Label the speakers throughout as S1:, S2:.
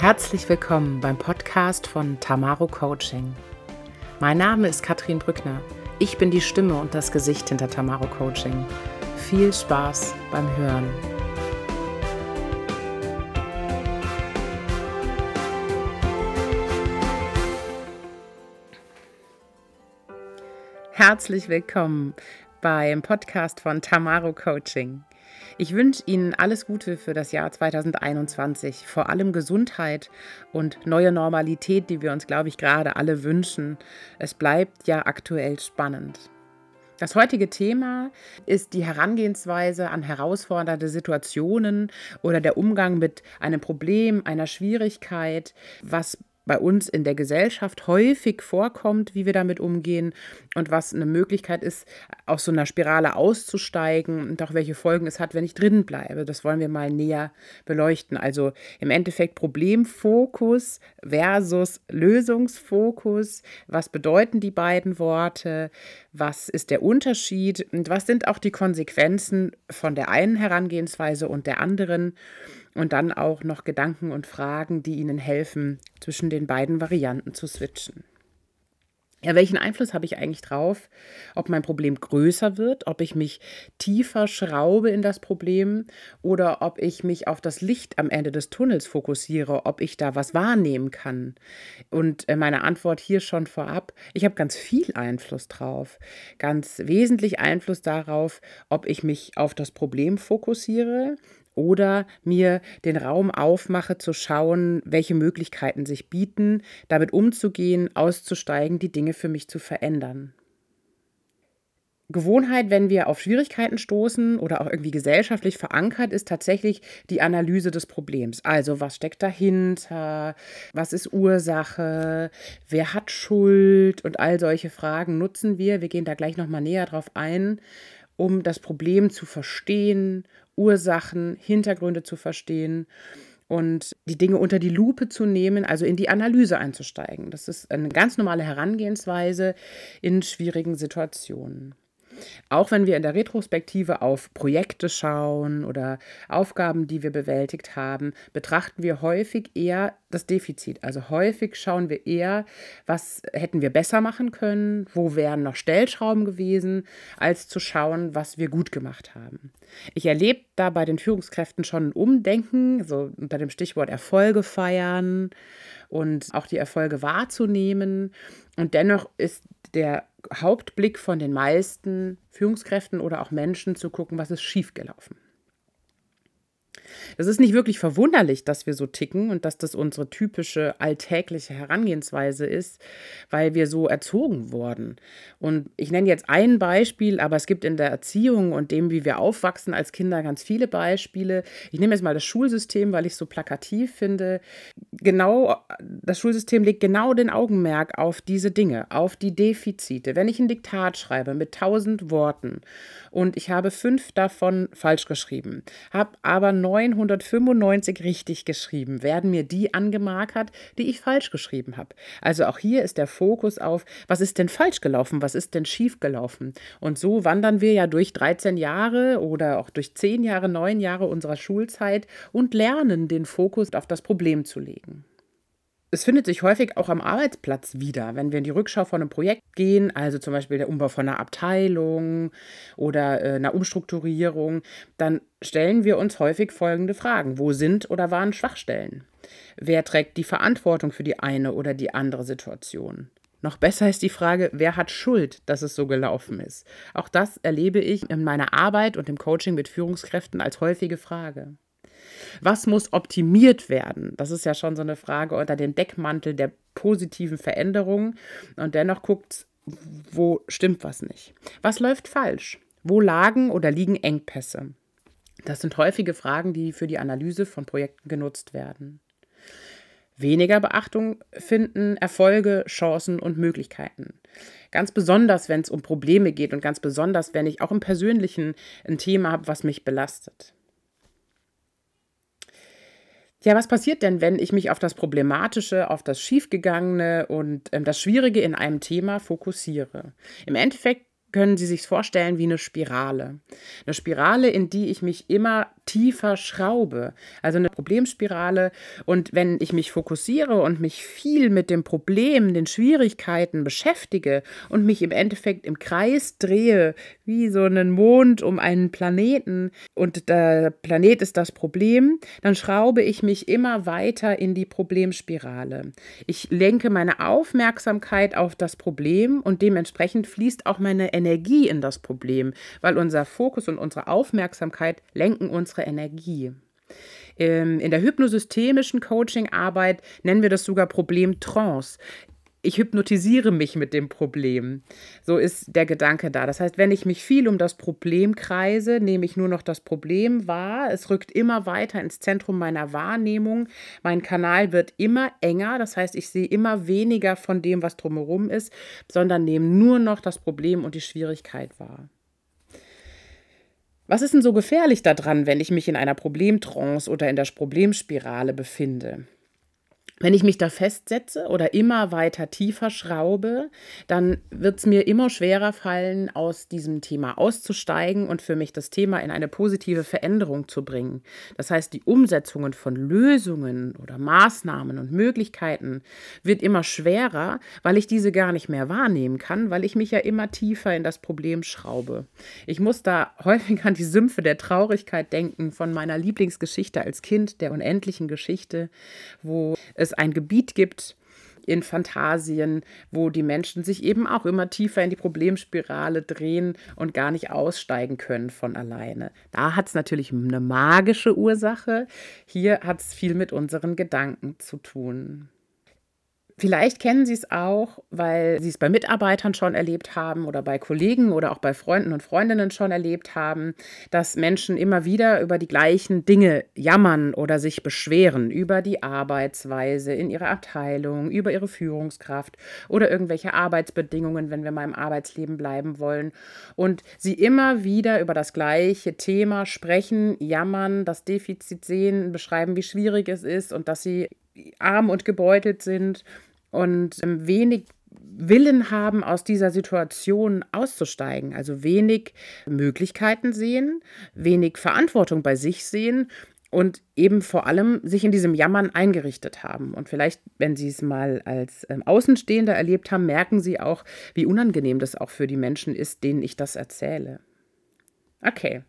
S1: Herzlich willkommen beim Podcast von Tamaro Coaching. Mein Name ist Katrin Brückner. Ich bin die Stimme und das Gesicht hinter Tamaro Coaching. Viel Spaß beim Hören. Herzlich willkommen beim Podcast von Tamaro Coaching. Ich wünsche Ihnen alles Gute für das Jahr 2021, vor allem Gesundheit und neue Normalität, die wir uns, glaube ich, gerade alle wünschen. Es bleibt ja aktuell spannend. Das heutige Thema ist die Herangehensweise an herausfordernde Situationen oder der Umgang mit einem Problem, einer Schwierigkeit, was bei uns in der Gesellschaft häufig vorkommt, wie wir damit umgehen und was eine Möglichkeit ist, aus so einer Spirale auszusteigen und auch welche Folgen es hat, wenn ich drin bleibe. Das wollen wir mal näher beleuchten. Also im Endeffekt Problemfokus versus Lösungsfokus. Was bedeuten die beiden Worte? Was ist der Unterschied? Und was sind auch die Konsequenzen von der einen Herangehensweise und der anderen? Und dann auch noch Gedanken und Fragen, die Ihnen helfen, zwischen den beiden Varianten zu switchen. Ja, welchen Einfluss habe ich eigentlich drauf, ob mein Problem größer wird, ob ich mich tiefer schraube in das Problem oder ob ich mich auf das Licht am Ende des Tunnels fokussiere, ob ich da was wahrnehmen kann? Und äh, meine Antwort hier schon vorab, ich habe ganz viel Einfluss drauf, ganz wesentlich Einfluss darauf, ob ich mich auf das Problem fokussiere oder mir den Raum aufmache zu schauen, welche Möglichkeiten sich bieten, damit umzugehen, auszusteigen, die Dinge für mich zu verändern. Gewohnheit, wenn wir auf Schwierigkeiten stoßen oder auch irgendwie gesellschaftlich verankert, ist tatsächlich die Analyse des Problems. Also was steckt dahinter, was ist Ursache, wer hat Schuld und all solche Fragen nutzen wir. Wir gehen da gleich nochmal näher drauf ein, um das Problem zu verstehen Ursachen, Hintergründe zu verstehen und die Dinge unter die Lupe zu nehmen, also in die Analyse einzusteigen. Das ist eine ganz normale Herangehensweise in schwierigen Situationen. Auch wenn wir in der Retrospektive auf Projekte schauen oder Aufgaben, die wir bewältigt haben, betrachten wir häufig eher das Defizit. Also häufig schauen wir eher, was hätten wir besser machen können, wo wären noch Stellschrauben gewesen, als zu schauen, was wir gut gemacht haben. Ich erlebe da bei den Führungskräften schon ein Umdenken, so unter dem Stichwort Erfolge feiern und auch die Erfolge wahrzunehmen. Und dennoch ist der Hauptblick von den meisten Führungskräften oder auch Menschen zu gucken, was ist schiefgelaufen. Es ist nicht wirklich verwunderlich, dass wir so ticken und dass das unsere typische alltägliche Herangehensweise ist, weil wir so erzogen wurden. Und ich nenne jetzt ein Beispiel, aber es gibt in der Erziehung und dem, wie wir aufwachsen als Kinder, ganz viele Beispiele. Ich nehme jetzt mal das Schulsystem, weil ich es so plakativ finde. Genau, das Schulsystem legt genau den Augenmerk auf diese Dinge, auf die Defizite. Wenn ich ein Diktat schreibe mit tausend Worten und ich habe fünf davon falsch geschrieben, habe aber 995 richtig geschrieben, werden mir die angemarkert, die ich falsch geschrieben habe. Also auch hier ist der Fokus auf, was ist denn falsch gelaufen, was ist denn schief gelaufen. Und so wandern wir ja durch 13 Jahre oder auch durch 10 Jahre, 9 Jahre unserer Schulzeit und lernen den Fokus auf das Problem zu legen es findet sich häufig auch am Arbeitsplatz wieder, wenn wir in die Rückschau von einem Projekt gehen, also zum Beispiel der Umbau von einer Abteilung oder äh, einer Umstrukturierung, dann stellen wir uns häufig folgende Fragen. Wo sind oder waren Schwachstellen? Wer trägt die Verantwortung für die eine oder die andere Situation? Noch besser ist die Frage, wer hat Schuld, dass es so gelaufen ist? Auch das erlebe ich in meiner Arbeit und im Coaching mit Führungskräften als häufige Frage. Was muss optimiert werden? Das ist ja schon so eine Frage unter dem Deckmantel der positiven Veränderungen. Und dennoch guckt, wo stimmt was nicht. Was läuft falsch? Wo lagen oder liegen Engpässe? Das sind häufige Fragen, die für die Analyse von Projekten genutzt werden. Weniger Beachtung finden Erfolge, Chancen und Möglichkeiten. Ganz besonders, wenn es um Probleme geht und ganz besonders, wenn ich auch im Persönlichen ein Thema habe, was mich belastet. Ja, was passiert denn, wenn ich mich auf das Problematische, auf das Schiefgegangene und ähm, das Schwierige in einem Thema fokussiere? Im Endeffekt können Sie sich vorstellen wie eine Spirale. Eine Spirale, in die ich mich immer tiefer schraube. Also eine Problemspirale. Und wenn ich mich fokussiere und mich viel mit dem Problem, den Schwierigkeiten beschäftige und mich im Endeffekt im Kreis drehe, wie so einen Mond um einen Planeten und der Planet ist das Problem, dann schraube ich mich immer weiter in die Problemspirale. Ich lenke meine Aufmerksamkeit auf das Problem und dementsprechend fließt auch meine Energie in das Problem, weil unser Fokus und unsere Aufmerksamkeit lenken unsere Energie. Ähm, in der hypnosystemischen Coaching-Arbeit nennen wir das sogar Problem-Trance ich hypnotisiere mich mit dem Problem. So ist der Gedanke da. Das heißt, wenn ich mich viel um das Problem kreise, nehme ich nur noch das Problem wahr. Es rückt immer weiter ins Zentrum meiner Wahrnehmung. Mein Kanal wird immer enger. Das heißt, ich sehe immer weniger von dem, was drumherum ist, sondern nehme nur noch das Problem und die Schwierigkeit wahr. Was ist denn so gefährlich daran, wenn ich mich in einer Problemtrance oder in der Problemspirale befinde? Wenn ich mich da festsetze oder immer weiter tiefer schraube, dann wird es mir immer schwerer fallen, aus diesem Thema auszusteigen und für mich das Thema in eine positive Veränderung zu bringen. Das heißt, die Umsetzungen von Lösungen oder Maßnahmen und Möglichkeiten wird immer schwerer, weil ich diese gar nicht mehr wahrnehmen kann, weil ich mich ja immer tiefer in das Problem schraube. Ich muss da häufig an die Sümpfe der Traurigkeit denken von meiner Lieblingsgeschichte als Kind, der unendlichen Geschichte, wo es es ein Gebiet gibt in Fantasien, wo die Menschen sich eben auch immer tiefer in die Problemspirale drehen und gar nicht aussteigen können von alleine. Da hat es natürlich eine magische Ursache. Hier hat es viel mit unseren Gedanken zu tun. Vielleicht kennen Sie es auch, weil Sie es bei Mitarbeitern schon erlebt haben oder bei Kollegen oder auch bei Freunden und Freundinnen schon erlebt haben, dass Menschen immer wieder über die gleichen Dinge jammern oder sich beschweren, über die Arbeitsweise in ihrer Abteilung, über ihre Führungskraft oder irgendwelche Arbeitsbedingungen, wenn wir mal im Arbeitsleben bleiben wollen. Und sie immer wieder über das gleiche Thema sprechen, jammern, das Defizit sehen, beschreiben, wie schwierig es ist und dass sie arm und gebeutelt sind und ähm, wenig Willen haben, aus dieser Situation auszusteigen. Also wenig Möglichkeiten sehen, wenig Verantwortung bei sich sehen und eben vor allem sich in diesem Jammern eingerichtet haben. Und vielleicht, wenn Sie es mal als ähm, Außenstehender erlebt haben, merken Sie auch, wie unangenehm das auch für die Menschen ist, denen ich das erzähle. Okay.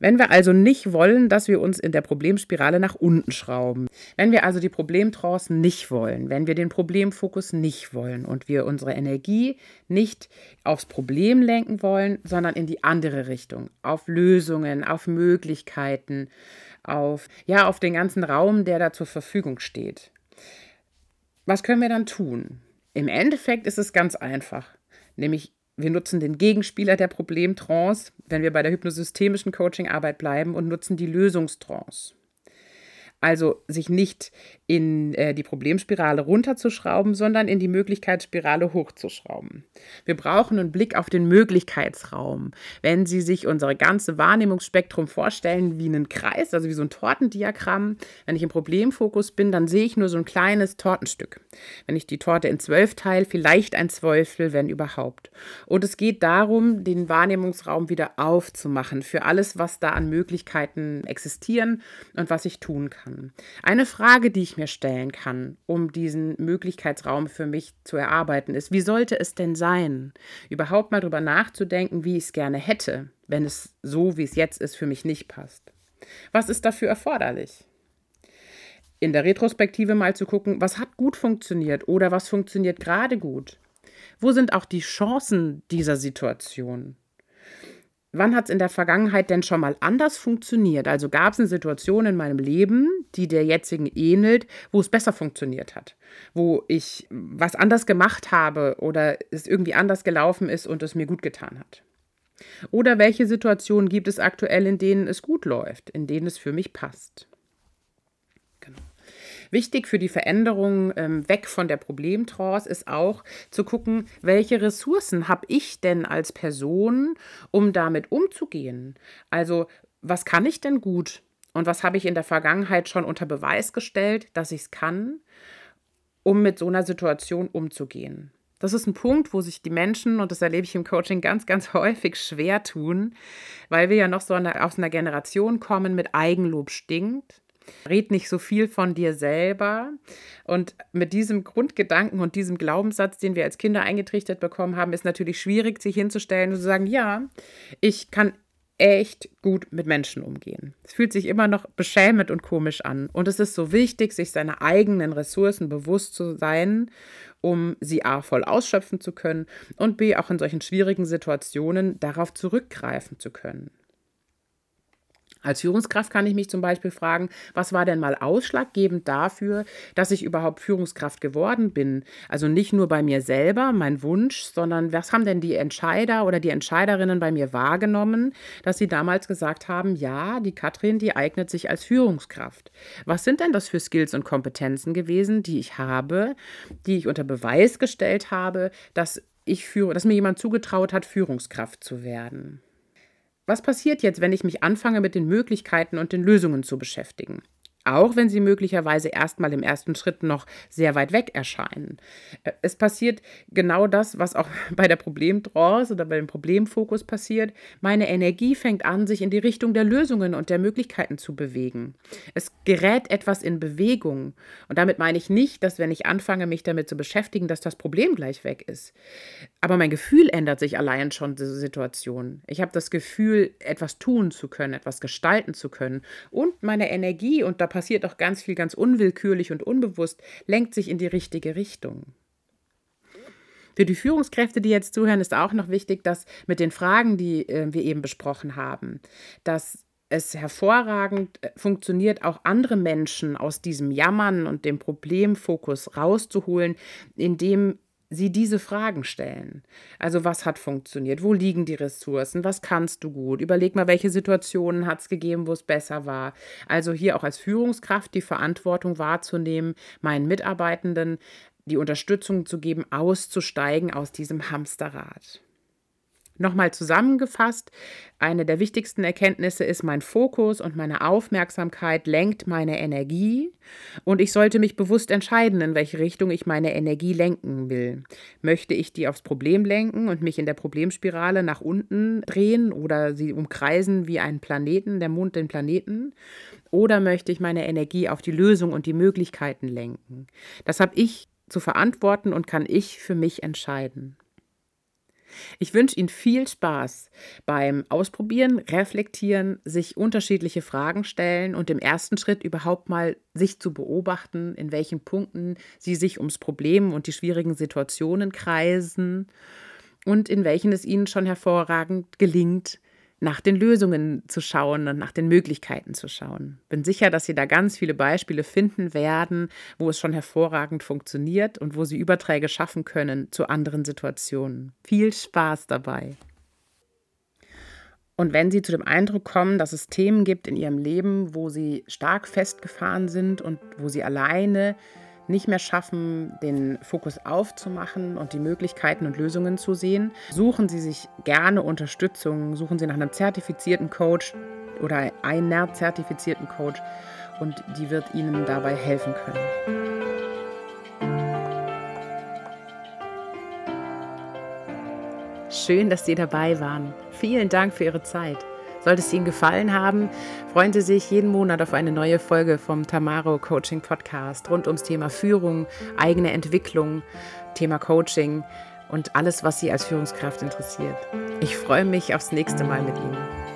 S1: Wenn wir also nicht wollen, dass wir uns in der Problemspirale nach unten schrauben, wenn wir also die Problemtrance nicht wollen, wenn wir den Problemfokus nicht wollen und wir unsere Energie nicht aufs Problem lenken wollen, sondern in die andere Richtung, auf Lösungen, auf Möglichkeiten, auf ja, auf den ganzen Raum, der da zur Verfügung steht. Was können wir dann tun? Im Endeffekt ist es ganz einfach, nämlich wir nutzen den Gegenspieler der Problemtrance, wenn wir bei der hypnosystemischen Coachingarbeit bleiben, und nutzen die Lösungstrance. Also sich nicht in äh, die Problemspirale runterzuschrauben, sondern in die Möglichkeitsspirale hochzuschrauben. Wir brauchen einen Blick auf den Möglichkeitsraum. Wenn Sie sich unser ganze Wahrnehmungsspektrum vorstellen wie einen Kreis, also wie so ein Tortendiagramm, wenn ich im Problemfokus bin, dann sehe ich nur so ein kleines Tortenstück. Wenn ich die Torte in zwölf teile, vielleicht ein Zwölftel, wenn überhaupt. Und es geht darum, den Wahrnehmungsraum wieder aufzumachen für alles, was da an Möglichkeiten existieren und was ich tun kann. Eine Frage, die ich mir stellen kann, um diesen Möglichkeitsraum für mich zu erarbeiten, ist, wie sollte es denn sein, überhaupt mal darüber nachzudenken, wie ich es gerne hätte, wenn es so, wie es jetzt ist, für mich nicht passt. Was ist dafür erforderlich? In der Retrospektive mal zu gucken, was hat gut funktioniert oder was funktioniert gerade gut. Wo sind auch die Chancen dieser Situation? Wann hat es in der Vergangenheit denn schon mal anders funktioniert? Also gab es eine Situation in meinem Leben, die der jetzigen ähnelt, wo es besser funktioniert hat, wo ich was anders gemacht habe oder es irgendwie anders gelaufen ist und es mir gut getan hat. Oder welche Situationen gibt es aktuell, in denen es gut läuft, in denen es für mich passt? Wichtig für die Veränderung ähm, weg von der Problemtrance ist auch zu gucken, welche Ressourcen habe ich denn als Person, um damit umzugehen? Also, was kann ich denn gut? Und was habe ich in der Vergangenheit schon unter Beweis gestellt, dass ich es kann, um mit so einer Situation umzugehen? Das ist ein Punkt, wo sich die Menschen, und das erlebe ich im Coaching ganz, ganz häufig, schwer tun, weil wir ja noch so aus einer Generation kommen mit Eigenlob stinkt. Red nicht so viel von dir selber. Und mit diesem Grundgedanken und diesem Glaubenssatz, den wir als Kinder eingetrichtert bekommen haben, ist natürlich schwierig, sich hinzustellen und zu sagen, ja, ich kann echt gut mit Menschen umgehen. Es fühlt sich immer noch beschämend und komisch an. Und es ist so wichtig, sich seiner eigenen Ressourcen bewusst zu sein, um sie A voll ausschöpfen zu können und B auch in solchen schwierigen Situationen darauf zurückgreifen zu können. Als Führungskraft kann ich mich zum Beispiel fragen, was war denn mal ausschlaggebend dafür, dass ich überhaupt Führungskraft geworden bin? Also nicht nur bei mir selber, mein Wunsch, sondern was haben denn die Entscheider oder die Entscheiderinnen bei mir wahrgenommen, dass sie damals gesagt haben, ja, die Katrin, die eignet sich als Führungskraft. Was sind denn das für Skills und Kompetenzen gewesen, die ich habe, die ich unter Beweis gestellt habe, dass ich führe, dass mir jemand zugetraut hat, Führungskraft zu werden? Was passiert jetzt, wenn ich mich anfange, mit den Möglichkeiten und den Lösungen zu beschäftigen? Auch wenn sie möglicherweise erstmal im ersten Schritt noch sehr weit weg erscheinen. Äh, es passiert genau das, was auch bei der Problemtrance oder bei dem Problemfokus passiert. Meine Energie fängt an, sich in die Richtung der Lösungen und der Möglichkeiten zu bewegen. Es gerät etwas in Bewegung. Und damit meine ich nicht, dass wenn ich anfange, mich damit zu beschäftigen, dass das Problem gleich weg ist. Aber mein Gefühl ändert sich allein schon diese Situation. Ich habe das Gefühl, etwas tun zu können, etwas gestalten zu können. Und meine Energie, und da passiert auch ganz viel ganz unwillkürlich und unbewusst, lenkt sich in die richtige Richtung. Für die Führungskräfte, die jetzt zuhören, ist auch noch wichtig, dass mit den Fragen, die äh, wir eben besprochen haben, dass es hervorragend äh, funktioniert, auch andere Menschen aus diesem Jammern und dem Problemfokus rauszuholen, indem sie diese Fragen stellen. Also was hat funktioniert? Wo liegen die Ressourcen? Was kannst du gut? Überleg mal, welche Situationen hat es gegeben, wo es besser war. Also hier auch als Führungskraft die Verantwortung wahrzunehmen, meinen Mitarbeitenden die Unterstützung zu geben, auszusteigen aus diesem Hamsterrad. Nochmal zusammengefasst, eine der wichtigsten Erkenntnisse ist, mein Fokus und meine Aufmerksamkeit lenkt meine Energie und ich sollte mich bewusst entscheiden, in welche Richtung ich meine Energie lenken will. Möchte ich die aufs Problem lenken und mich in der Problemspirale nach unten drehen oder sie umkreisen wie einen Planeten, der Mond den Planeten? Oder möchte ich meine Energie auf die Lösung und die Möglichkeiten lenken? Das habe ich zu verantworten und kann ich für mich entscheiden. Ich wünsche Ihnen viel Spaß beim Ausprobieren, Reflektieren, sich unterschiedliche Fragen stellen und im ersten Schritt überhaupt mal sich zu beobachten, in welchen Punkten Sie sich ums Problem und die schwierigen Situationen kreisen und in welchen es Ihnen schon hervorragend gelingt, nach den Lösungen zu schauen und nach den Möglichkeiten zu schauen. Bin sicher, dass Sie da ganz viele Beispiele finden werden, wo es schon hervorragend funktioniert und wo Sie Überträge schaffen können zu anderen Situationen. Viel Spaß dabei. Und wenn Sie zu dem Eindruck kommen, dass es Themen gibt in Ihrem Leben, wo Sie stark festgefahren sind und wo Sie alleine nicht mehr schaffen, den Fokus aufzumachen und die Möglichkeiten und Lösungen zu sehen, suchen Sie sich gerne Unterstützung, suchen Sie nach einem zertifizierten Coach oder einer zertifizierten Coach und die wird Ihnen dabei helfen können. Schön, dass Sie dabei waren. Vielen Dank für Ihre Zeit. Sollte es Ihnen gefallen haben, freuen Sie sich jeden Monat auf eine neue Folge vom Tamaro Coaching Podcast rund ums Thema Führung, eigene Entwicklung, Thema Coaching und alles, was Sie als Führungskraft interessiert. Ich freue mich aufs nächste Mal mit Ihnen.